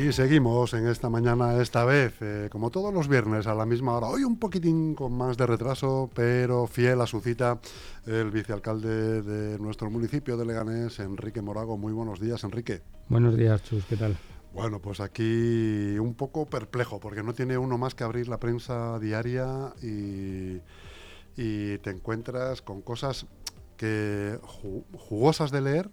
Aquí seguimos en esta mañana, esta vez, eh, como todos los viernes, a la misma hora. Hoy un poquitín con más de retraso, pero fiel a su cita, el vicealcalde de nuestro municipio de Leganés, Enrique Morago. Muy buenos días, Enrique. Buenos días, Chus, ¿qué tal? Bueno, pues aquí un poco perplejo, porque no tiene uno más que abrir la prensa diaria y, y te encuentras con cosas que jugosas de leer,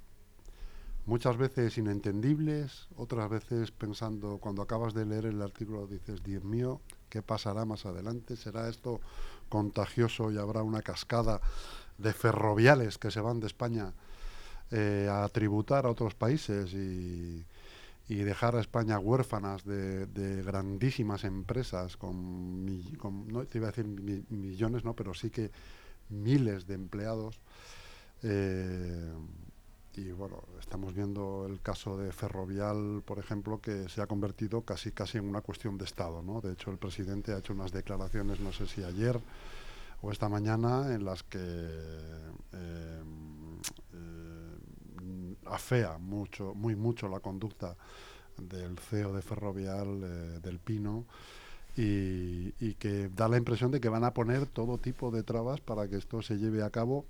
muchas veces inentendibles, otras veces pensando, cuando acabas de leer el artículo dices, Dios mío, ¿qué pasará más adelante? ¿Será esto contagioso y habrá una cascada de ferroviales que se van de España eh, a tributar a otros países y, dejar a España huérfanas de, grandísimas empresas con, no te iba a decir millones, no, pero sí que miles de empleados? Eh, y bueno, estamos viendo el caso de Ferrovial, por ejemplo, que se ha convertido casi casi en una cuestión de Estado, ¿no? De hecho, el presidente ha hecho unas declaraciones, no sé si ayer o esta mañana, en las que eh, eh, afea mucho, muy mucho la conducta del CEO de Ferrovial, eh, del Pino, y, y, que da la impresión de que van a poner todo tipo de trabas para que esto se lleve a cabo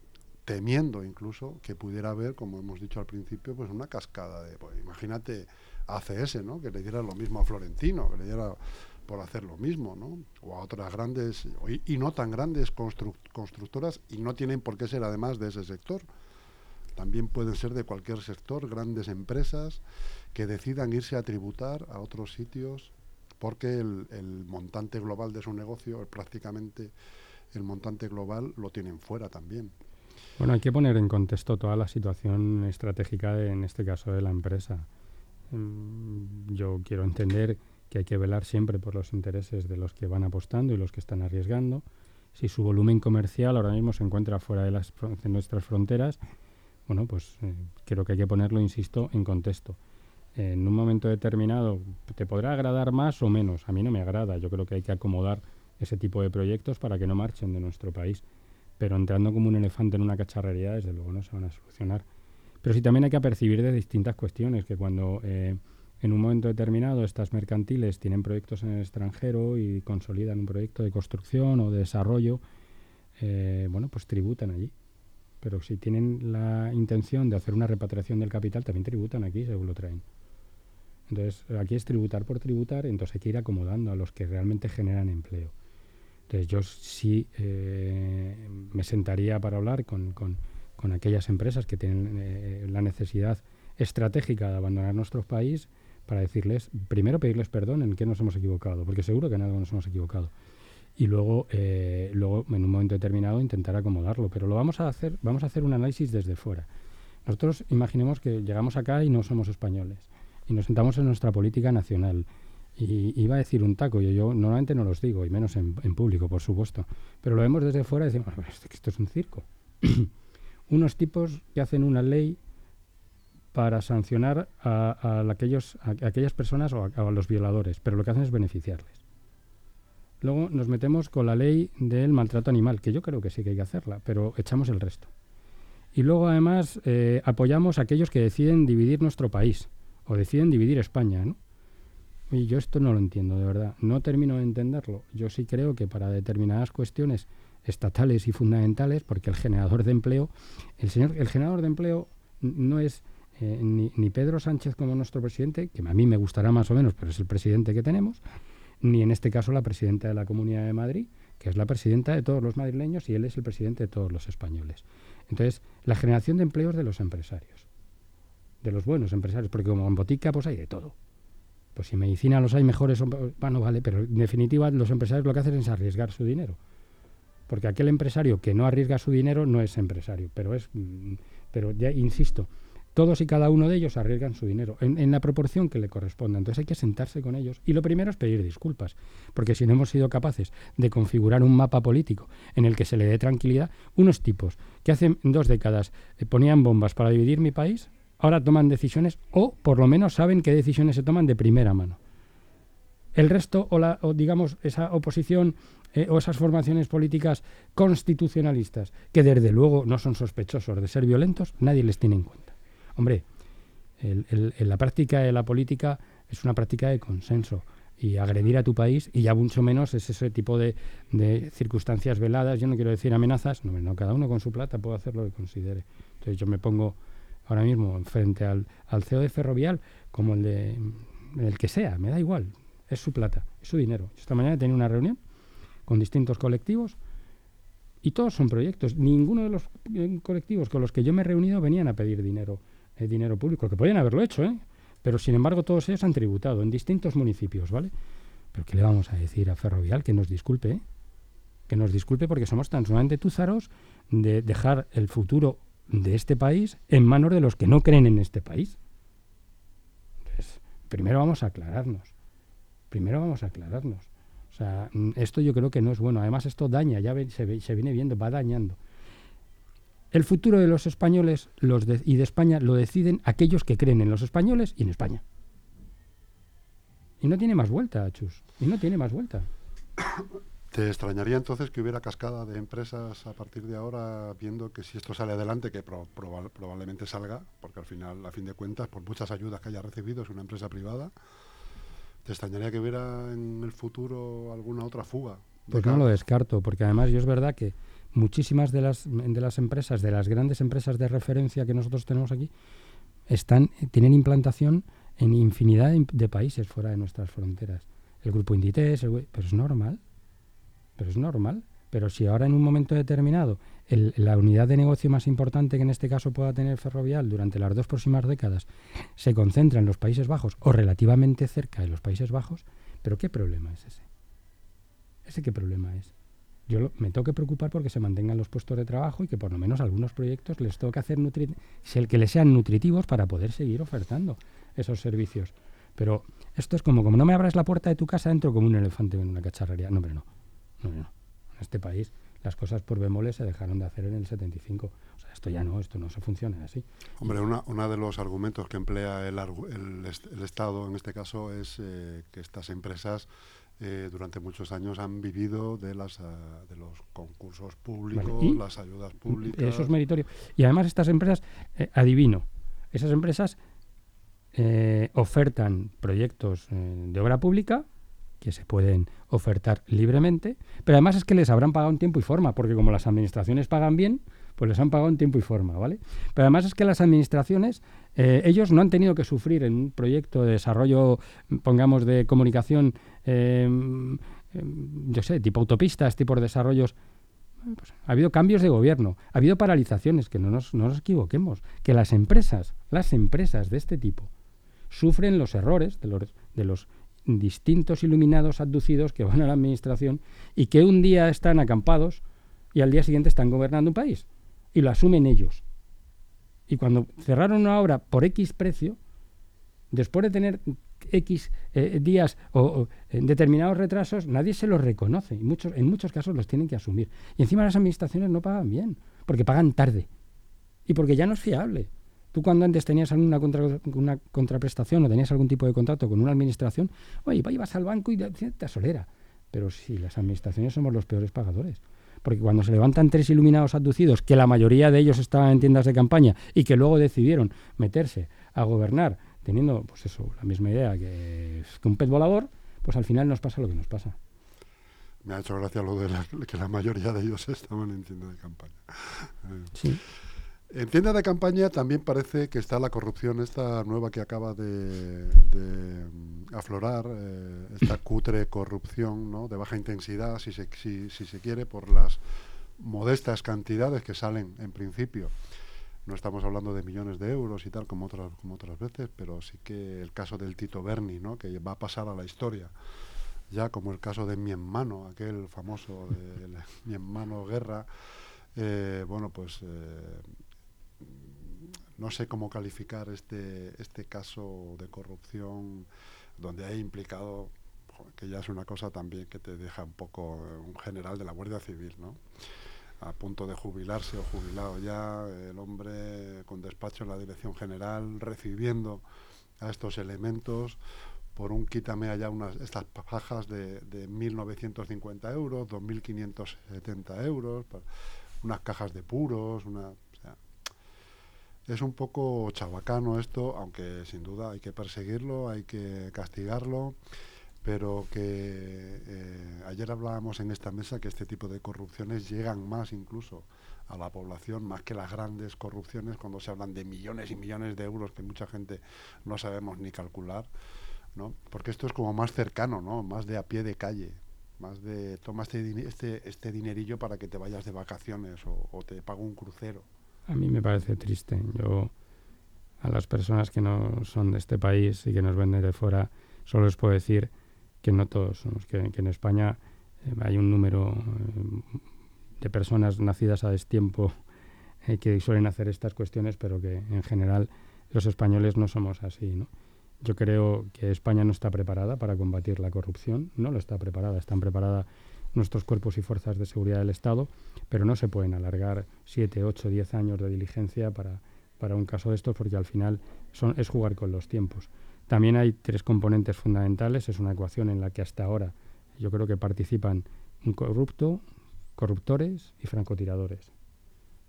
temiendo incluso que pudiera haber, como hemos dicho al principio, pues una cascada de, pues, imagínate ACS, ¿no? Que le diera lo mismo a Florentino, que le diera por hacer lo mismo, ¿no? O a otras grandes y, no tan grandes constructoras y no tienen por qué ser además de ese sector. También pueden ser de cualquier sector, grandes empresas que decidan irse a tributar a otros sitios porque el, el montante global de su negocio, prácticamente el montante global, lo tienen fuera también. Bueno, hay que poner en contexto toda la situación estratégica, en este caso, de la empresa. Mm, yo quiero entender que hay que velar siempre por los intereses de los que van apostando y los que están arriesgando. Si su volumen comercial ahora mismo se encuentra fuera de, las, nuestras fronteras, bueno, pues eh, creo que hay que ponerlo, insisto, en contexto. en un momento determinado te podrá agradar más o menos. A mí no me agrada. Yo creo que hay que acomodar ese tipo de proyectos para que no marchen de nuestro país pero entrando como un elefante en una cacharrería, desde luego no se van a solucionar. Pero sí también hay que percibir de distintas cuestiones, que cuando eh, en un momento determinado estas mercantiles tienen proyectos en el extranjero y consolidan un proyecto de construcción o de desarrollo, eh, bueno, pues tributan allí. Pero si tienen la intención de hacer una repatriación del capital, también tributan aquí según lo traen. Entonces, aquí es tributar por tributar, entonces hay que ir acomodando a los que realmente generan empleo. Entonces yo sí eh, me sentaría para hablar con, aquellas empresas que tienen eh, la necesidad estratégica de abandonar nuestro país para decirles, primero pedirles perdón en qué nos hemos equivocado, porque seguro que en algo nos hemos equivocado. Y luego, eh, luego, en un momento determinado, intentar acomodarlo. Pero lo vamos a hacer, vamos a hacer un análisis desde fuera. Nosotros imaginemos que llegamos acá y no somos españoles. Y nos sentamos en nuestra política nacional y iba a decir un taco, y yo normalmente no los digo, y menos en, público, por supuesto. Pero lo vemos desde fuera y decimos, esto es un circo. Unos tipos que hacen una ley para sancionar a, aquellos, a, aquellas personas o a, los violadores, pero lo que hacen es beneficiarles. Luego nos metemos con la ley del maltrato animal, que yo creo que sí que hay que hacerla, pero echamos el resto. Y luego además eh, apoyamos a aquellos que deciden dividir nuestro país o deciden dividir España, ¿no? Y yo esto no lo entiendo, de verdad. No termino de entenderlo. Yo sí creo que para determinadas cuestiones estatales y fundamentales, porque el generador de empleo, el señor, el generador de empleo no es eh, ni, ni, Pedro Sánchez como nuestro presidente, que a mí me gustará más o menos, pero es el presidente que tenemos, ni en este caso la presidenta de la Comunidad de Madrid, que es la presidenta de todos los madrileños y él es el presidente de todos los españoles. Entonces, la generación de empleos de los empresarios, de los buenos empresarios, porque como en botica pues hay de todo. Pues si en medicina los hay mejores, bueno, vale, pero en definitiva los empresarios lo que hacen es arriesgar su dinero. Porque aquel empresario que no arriesga su dinero no es empresario, pero es, mm, pero ya insisto, todos y cada uno de ellos arriesgan su dinero en, la proporción que le corresponda. Entonces hay que sentarse con ellos. Y lo primero es pedir disculpas, porque si no hemos sido capaces de configurar un mapa político en el que se le dé tranquilidad, unos tipos que hace dos décadas eh, ponían bombas para dividir mi país, ahora toman decisiones o por lo menos saben qué decisiones se toman de primera mano. El resto, o, la, digamos, esa oposición eh, o esas formaciones políticas constitucionalistas, que desde luego no son sospechosos de ser violentos, nadie les tiene en cuenta. Hombre, la práctica de la política es una práctica de consenso y agredir a tu país y ya mucho menos es ese tipo de, circunstancias veladas, yo no quiero decir amenazas, no, no, cada uno con su plata puede hacer lo que considere. Entonces yo me pongo ahora mismo frente al, CEO de Ferrovial como el de el que sea, me da igual, es su plata, es su dinero. Esta mañana he tenido una reunión con distintos colectivos y todos son proyectos. Ninguno de los eh, colectivos con los que yo me he reunido venían a pedir dinero, eh, dinero público, que podían haberlo hecho, ¿eh? pero sin embargo todos ellos han tributado en distintos municipios, ¿vale? Pero ¿qué le vamos a decir a Ferrovial? Que nos disculpe, ¿eh? que nos disculpe porque somos tan sumamente túzaros de dejar el futuro de este país en manos de los que no creen en este país. Entonces, primero vamos a aclararnos. Primero vamos a aclararnos. O sea, mm, esto yo creo que no es bueno. Además, esto daña, ya se, se viene viendo, va dañando. El futuro de los españoles los y de España lo deciden aquellos que creen en los españoles y en España. Y no tiene más vuelta, Chus. Y no tiene más vuelta. ¿Te extrañaría entonces que hubiera cascada de empresas a partir de ahora, viendo que si esto sale adelante, que probablemente salga, porque al final, a fin de cuentas, por muchas ayudas que haya recibido, es una empresa privada, ¿te extrañaría que hubiera en el futuro alguna otra fuga? Pues no lo descarto, porque además yo es verdad que muchísimas de las, de las empresas, de las grandes empresas de referencia que nosotros tenemos aquí, están, tienen implantación en infinidad de, países fuera de nuestras fronteras. El grupo Inditex, pero es normal, pero es normal. Pero si ahora en un momento determinado la unidad de negocio más importante que en este caso pueda tener Ferrovial durante las dos próximas décadas se concentra en los Países Bajos o relativamente cerca de los Países Bajos, ¿pero qué problema es ese? ¿Ese qué problema es? yo me tengo que preocupar porque se mantengan los puestos de trabajo y que por lo menos algunos proyectos les tengo que hacer el que les sean nutritivos para poder seguir ofertando esos servicios. Pero esto es como, como no me abras la puerta de tu casa, entro como un elefante en una cacharrería. No, hombre, no. No, no. En este país las cosas por bemoles se dejaron de hacer en el 75. O sea, esto ya no, esto no se funciona así. Hombre, uno de los argumentos que emplea el, el, Estado en este caso es eh, que estas empresas eh, durante muchos años han vivido de, las, ah, de los concursos públicos, las ayudas públicas. Eso es meritorio. Y además estas empresas, eh, adivino, esas empresas eh, ofertan proyectos de obra pública que se pueden ofertar libremente, pero además es que les habrán pagado en tiempo y forma, porque como las administraciones pagan bien, pues les han pagado en tiempo y forma, ¿vale? Pero además es que las administraciones, eh, ellos no han tenido que sufrir en un proyecto de desarrollo, pongamos, de comunicación, em, em, yo sé, tipo autopistas, tipo de desarrollos. Pues, ha habido cambios de gobierno, ha habido paralizaciones, que no nos, no nos equivoquemos, que las empresas, las empresas de este tipo, sufren los errores de los, de los distintos iluminados abducidos que van a la administración y que un día están acampados y al día siguiente están gobernando un país y lo asumen ellos. Y cuando cerraron una obra por X precio, después de tener X eh, días o, determinados retrasos, nadie se los reconoce. Y muchos, en muchos casos los tienen que asumir. Y encima las administraciones no pagan bien, porque pagan tarde. Y porque ya no es fiable. Tú cuando antes tenías alguna una contraprestación o tenías algún tipo de contrato con una administración, oye, ibas al banco y te solera. Pero sí, las administraciones somos los peores pagadores porque cuando se levantan tres iluminados abducidos, que la mayoría de ellos estaban en tiendas de campaña y que luego decidieron meterse a gobernar teniendo, pues eso, la misma idea que, un pez volador, pues al final nos pasa lo que nos pasa. Me ha hecho gracia lo de que la mayoría de ellos estaban en tiendas de campaña. Sí. En tienda de campaña también parece que está la corrupción, esta nueva que acaba de, mm, aflorar, eh, esta cutre corrupción ¿no? de baja intensidad, si se, si, se quiere, por las modestas cantidades que salen en principio. No estamos hablando de millones de euros y tal como otras, como otras veces, pero sí que el caso del Tito Berni, ¿no? que va a pasar a la historia, ya como el caso de Mi Hermano, aquel famoso de Mi Hermano Guerra, eh, bueno, pues eh, no sé cómo calificar este, este caso de corrupción donde hay implicado, que ya es una cosa también que te deja un poco un general de la Guardia Civil, ¿no? a punto de jubilarse o jubilado ya, el hombre con despacho en la Dirección General, recibiendo a estos elementos por un quítame allá unas estas pajas de, de 1.950 euros, 2.570 euros, unas cajas de puros, una es un poco chabacano esto, aunque sin duda hay que perseguirlo, hay que castigarlo, pero que eh, ayer hablábamos en esta mesa que este tipo de corrupciones llegan más incluso a la población, más que las grandes corrupciones cuando se hablan de millones y millones de euros que mucha gente no sabemos ni calcular, ¿no? Porque esto es como más cercano, ¿no? Más de a pie de calle, más de toma este, este, este dinerillo para que te vayas de vacaciones o, o te pago un crucero. A mí me parece triste. Yo a las personas que no son de este país y que nos ven de fuera, solo les puedo decir que no todos somos, que, en España eh, hay un número eh, de personas nacidas a destiempo eh, que suelen hacer estas cuestiones, pero que en general los españoles no somos así. ¿no? Yo creo que España no está preparada para combatir la corrupción, no lo está preparada, están preparadas nuestros cuerpos y fuerzas de seguridad del Estado, pero no se pueden alargar 7, 8, 10 años de diligencia para, para un caso de estos, porque al final son, es jugar con los tiempos. También hay tres componentes fundamentales. Es una ecuación en la que hasta ahora yo creo que participan un corrupto, corruptores y francotiradores.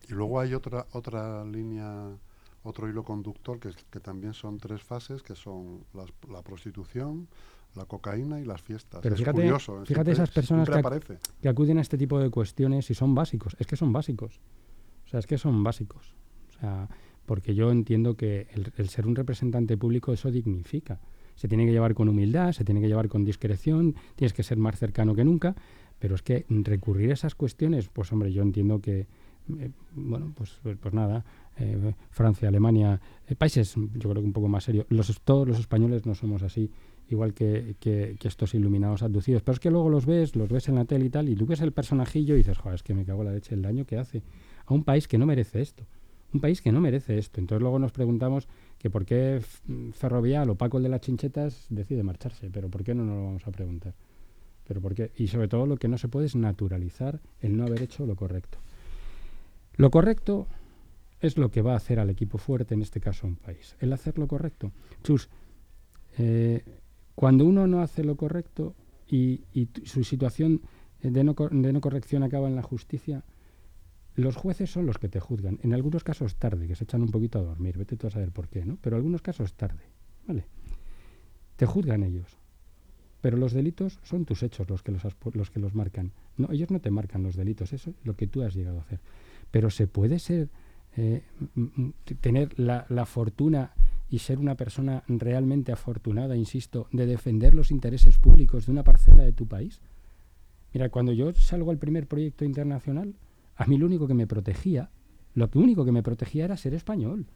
Y luego hay otra otra línea, otro hilo conductor que, que también son tres fases, que son la prostitución, la cocaína y las fiestas. Pero fíjate, curioso, fíjate esas personas que, que, acuden a este tipo de cuestiones y son básicos. Es que son básicos. O sea, es que son básicos. O sea, porque yo entiendo que el, ser un representante público eso dignifica. Se tiene que llevar con humildad, se tiene que llevar con discreción, tienes que ser más cercano que nunca, pero es que recurrir a esas cuestiones, pues hombre, yo entiendo que, eh, bueno, pues, pues, pues nada, eh, Francia, Alemania, eh, países, yo creo que un poco más serio, los, todos los españoles no somos así, igual que, que, estos iluminados abducidos, pero es que luego los ves, los ves en la tele y tal, y tú ves el personajillo y dices, joder, es que me cago la leche el daño que hace a un país que no merece esto un país que no merece esto. Entonces luego nos preguntamos que por qué Ferrovial o Paco el de las Chinchetas decide marcharse, pero ¿por qué no nos lo vamos a preguntar? Pero por qué? Y sobre todo lo que no se puede es naturalizar el no haber hecho lo correcto. Lo correcto es lo que va a hacer al equipo fuerte, en este caso un país. El hacer lo correcto. Chus, eh, cuando uno no hace lo correcto y, su situación de no, de no corrección acaba en la justicia, los jueces son los que te juzgan. En algunos casos tarde, que se echan un poquito a dormir. Vete tú a saber por qué, ¿no? Pero en algunos casos tarde. ¿Vale? Te juzgan ellos. Pero los delitos son tus hechos los que los, los que los marcan. No, ellos no te marcan los delitos, eso es lo que tú has llegado a hacer. Pero se puede ser, eh, tener la, la fortuna y ser una persona realmente afortunada, insisto, de defender los intereses públicos de una parcela de tu país. Mira, cuando yo salgo al primer proyecto internacional, a mí lo único que me protegía, lo único que me protegía era ser español.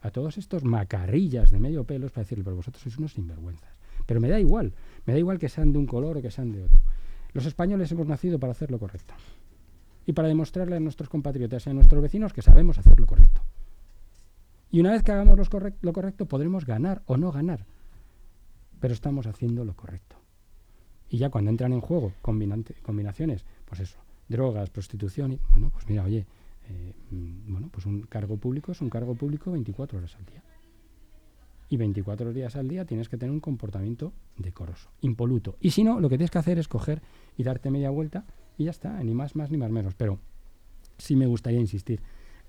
A todos estos macarrillas de medio pelo para decirle, pero vosotros sois unos sinvergüenzas. Pero me da igual, me da igual que sean de un color o que sean de otro. Los españoles hemos nacido para hacer lo correcto. Y para demostrarle a nuestros compatriotas y a nuestros vecinos que sabemos hacer lo correcto. Y una vez que hagamos lo correcto, podremos ganar o no ganar. Pero estamos haciendo lo correcto. Y ya cuando entran en juego combinaciones, pues eso, drogas, prostitución, y bueno, pues mira, oye, eh, mm, bueno, pues un cargo público es un cargo público 24 horas al día. Y 24 días al día tienes que tener un comportamiento decoroso, impoluto. Y si no, lo que tienes que hacer es coger y darte media vuelta y ya está, ni más más ni más menos. Pero sí me gustaría insistir,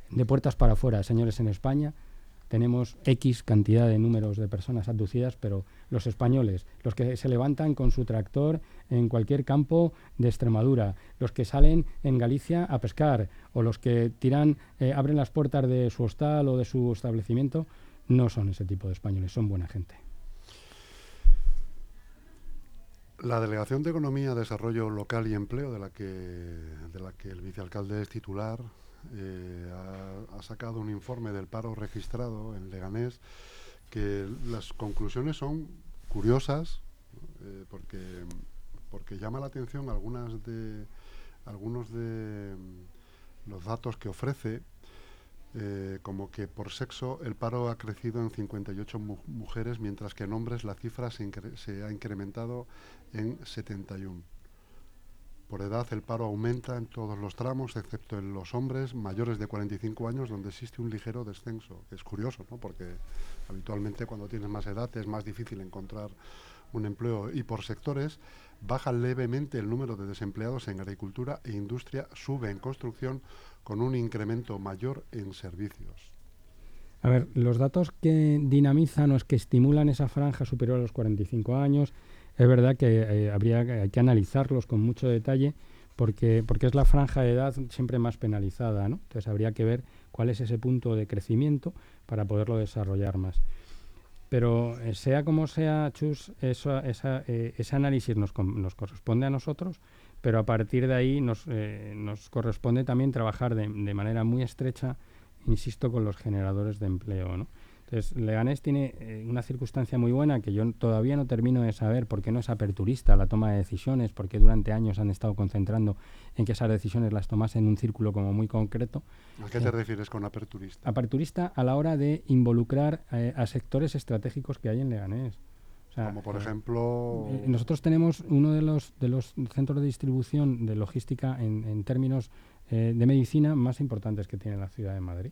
de puertas para afuera, señores en España, tenemos X cantidad de números de personas abducidas, pero los españoles, los que se levantan con su tractor en cualquier campo de Extremadura, los que salen en Galicia a pescar, o los que tiran, eh, abren las puertas de su hostal o de su establecimiento, no son ese tipo de españoles, son buena gente. La Delegación de Economía, Desarrollo Local y Empleo, de la que, el vicealcalde es titular, eh, ha, sacado un informe del paro registrado en Leganés que las conclusiones son curiosas eh, porque, porque llama la atención algunos de los datos que ofrece eh, como que por sexo el paro ha crecido en 58 mujeres, mientras que en hombres la cifra se, se ha incrementado en 71. Por edad el paro aumenta en todos los tramos, excepto en los hombres mayores de 45 años, donde existe un ligero descenso. Es curioso, ¿no? porque habitualmente cuando tienes más edad es más difícil encontrar un empleo. Y por sectores, baja levemente el número de desempleados en agricultura e industria, sube en construcción con un incremento mayor en servicios. A ver, los datos que dinamizan o que estimulan esa franja superior a los 45 años, es verdad que eh, habría hay que analizarlos con mucho detalle porque, porque es la franja de edad siempre más penalizada, ¿no? Entonces habría que ver cuál es ese punto de crecimiento para poderlo desarrollar más. Pero eh, sea como sea, Chus, eso, esa, eh, ese análisis nos, nos, corresponde a nosotros, pero a partir de ahí nos, eh, nos corresponde también trabajar de, de, manera muy estrecha, insisto, con los generadores de empleo. ¿no? Entonces, Leganés tiene eh, una circunstancia muy buena que yo todavía no termino de saber por qué no es aperturista la toma de decisiones, porque durante años han estado concentrando en que esas decisiones las tomasen en un círculo como muy concreto. ¿A qué te eh, refieres con aperturista? Aperturista a la hora de involucrar eh, a sectores estratégicos que hay en Leganés. como por ejemplo... nosotros tenemos uno de los, de los centros de distribución de logística en, en términos de medicina más importantes que tiene la ciudad de Madrid.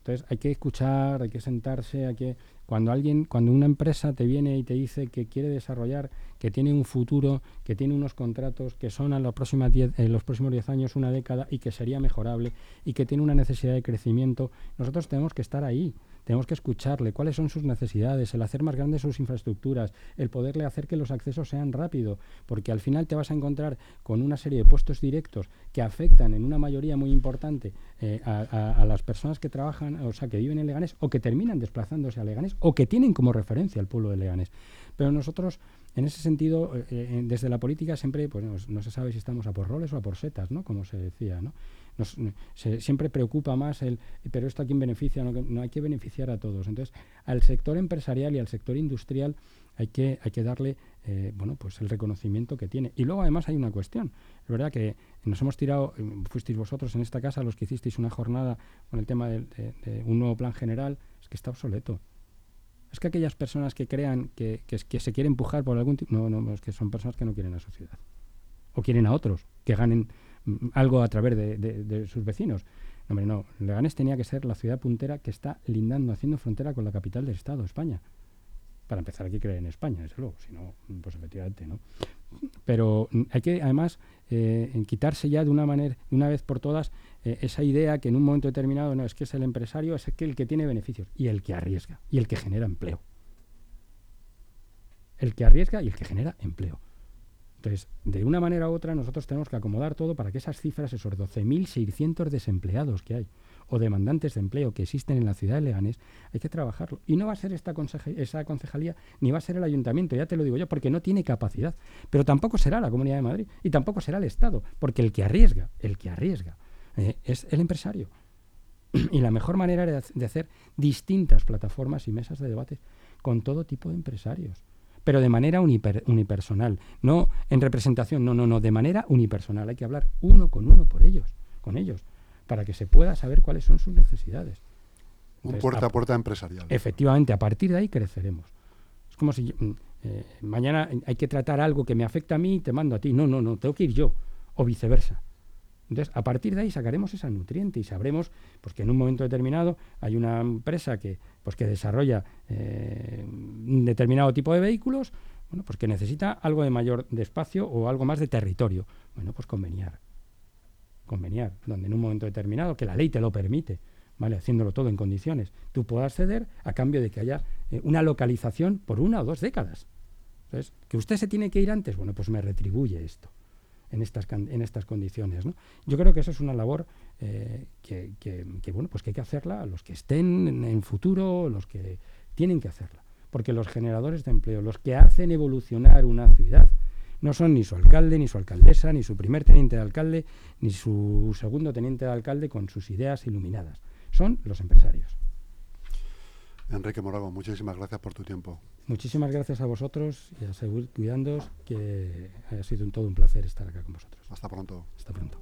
Entonces hay que escuchar, hay que sentarse, hay que cuando alguien, cuando una empresa te viene y te dice que quiere desarrollar, que tiene un futuro, que tiene unos contratos que son a los próximos 10 en los próximos 10 años, una década y que sería mejorable y que tiene una necesidad de crecimiento, nosotros tenemos que estar ahí tenemos que escucharle cuáles son sus necesidades, el hacer más grandes sus infraestructuras, el poderle hacer que los accesos sean rápidos, porque al final te vas a encontrar con una serie de puestos directos que afectan en una mayoría muy importante eh, a, las personas que trabajan, o sea, que viven en Leganés o que terminan desplazándose a Leganés o que tienen como referencia al pueblo de Leganés. Pero nosotros, en ese sentido, eh, eh, desde la política siempre pues, no, se sabe si estamos a por roles o a por setas, ¿no? Como se decía, ¿no? Se, siempre preocupa más el, pero esto a quién beneficia, no, no, hay que beneficiar a todos. Entonces, al sector empresarial y al sector industrial hay que, hay que darle eh, bueno, pues el reconocimiento que tiene. Y luego además hay una cuestión. Es verdad que nos hemos tirado, eh, fuisteis vosotros en esta casa los que hicisteis una jornada con el tema de, un nuevo plan general, es que está obsoleto. Es que aquellas personas que crean que, que, que se quieren empujar por algún tipo... No, no, es que son personas que no quieren a la sociedad. O quieren a otros, que ganen algo a través de, sus vecinos. No, hombre, no. Leganés tenía que ser la ciudad puntera que está lindando, haciendo frontera con la capital del Estado, España. Para empezar, hay que creer en España, desde luego. Si no, pues efectivamente, ¿no? Pero hay que, además, eh, quitarse ya de una manera, una vez por todas, eh, esa idea que en un momento determinado no es que es el empresario, es que el que tiene beneficios y el que arriesga y el que genera empleo. El que arriesga y el que genera empleo. Entonces, de una manera u otra, nosotros tenemos que acomodar todo para que esas cifras, esos 12.600 desempleados que hay o demandantes de empleo que existen en la ciudad de Leganés, hay que trabajarlo. Y no va a ser esta esa concejalía, ni va a ser el ayuntamiento, ya te lo digo yo, porque no tiene capacidad. Pero tampoco será la Comunidad de Madrid y tampoco será el Estado, porque el que arriesga, el que arriesga, eh, es el empresario. y la mejor manera de hacer distintas plataformas y mesas de debate con todo tipo de empresarios pero de manera unipersonal, no en representación, no, no, no, de manera unipersonal. Hay que hablar uno con uno por ellos, con ellos, para que se pueda saber cuáles son sus necesidades. Un puerta a, puerta empresarial. Efectivamente, a partir de ahí creceremos. Es como si mm, eh, mañana hay que tratar algo que me afecta a mí y te mando a ti. No, no, no, tengo que ir yo, o viceversa. Entonces, a partir de ahí sacaremos esa nutriente y sabremos pues, que en un momento determinado hay una empresa que, pues, que desarrolla eh, un determinado tipo de vehículos, bueno, pues que necesita algo de mayor espacio o algo más de territorio. Bueno, pues conveniar. Conveniar, donde en un momento determinado, que la ley te lo permite, ¿vale? haciéndolo todo en condiciones, tú puedas ceder a cambio de que haya eh, una localización por una o dos décadas. Entonces, que usted se tiene que ir antes, bueno, pues me retribuye esto en estas, en estas condiciones. Yo creo que eso es una labor eh, que, que, bueno, pues que hay que hacerla los que estén en el futuro, los que tienen que hacerla. Porque los generadores de empleo, los que hacen evolucionar una ciudad, no son ni su alcalde, ni su alcaldesa, ni su primer teniente de alcalde, ni su segundo teniente de alcalde con sus ideas iluminadas. Son los empresarios. Enrique Morago, muchísimas gracias por tu tiempo. Muchísimas gracias a vosotros y a seguir cuidándoos, que ha sido un todo un placer estar acá con vosotros. Hasta pronto. Hasta pronto.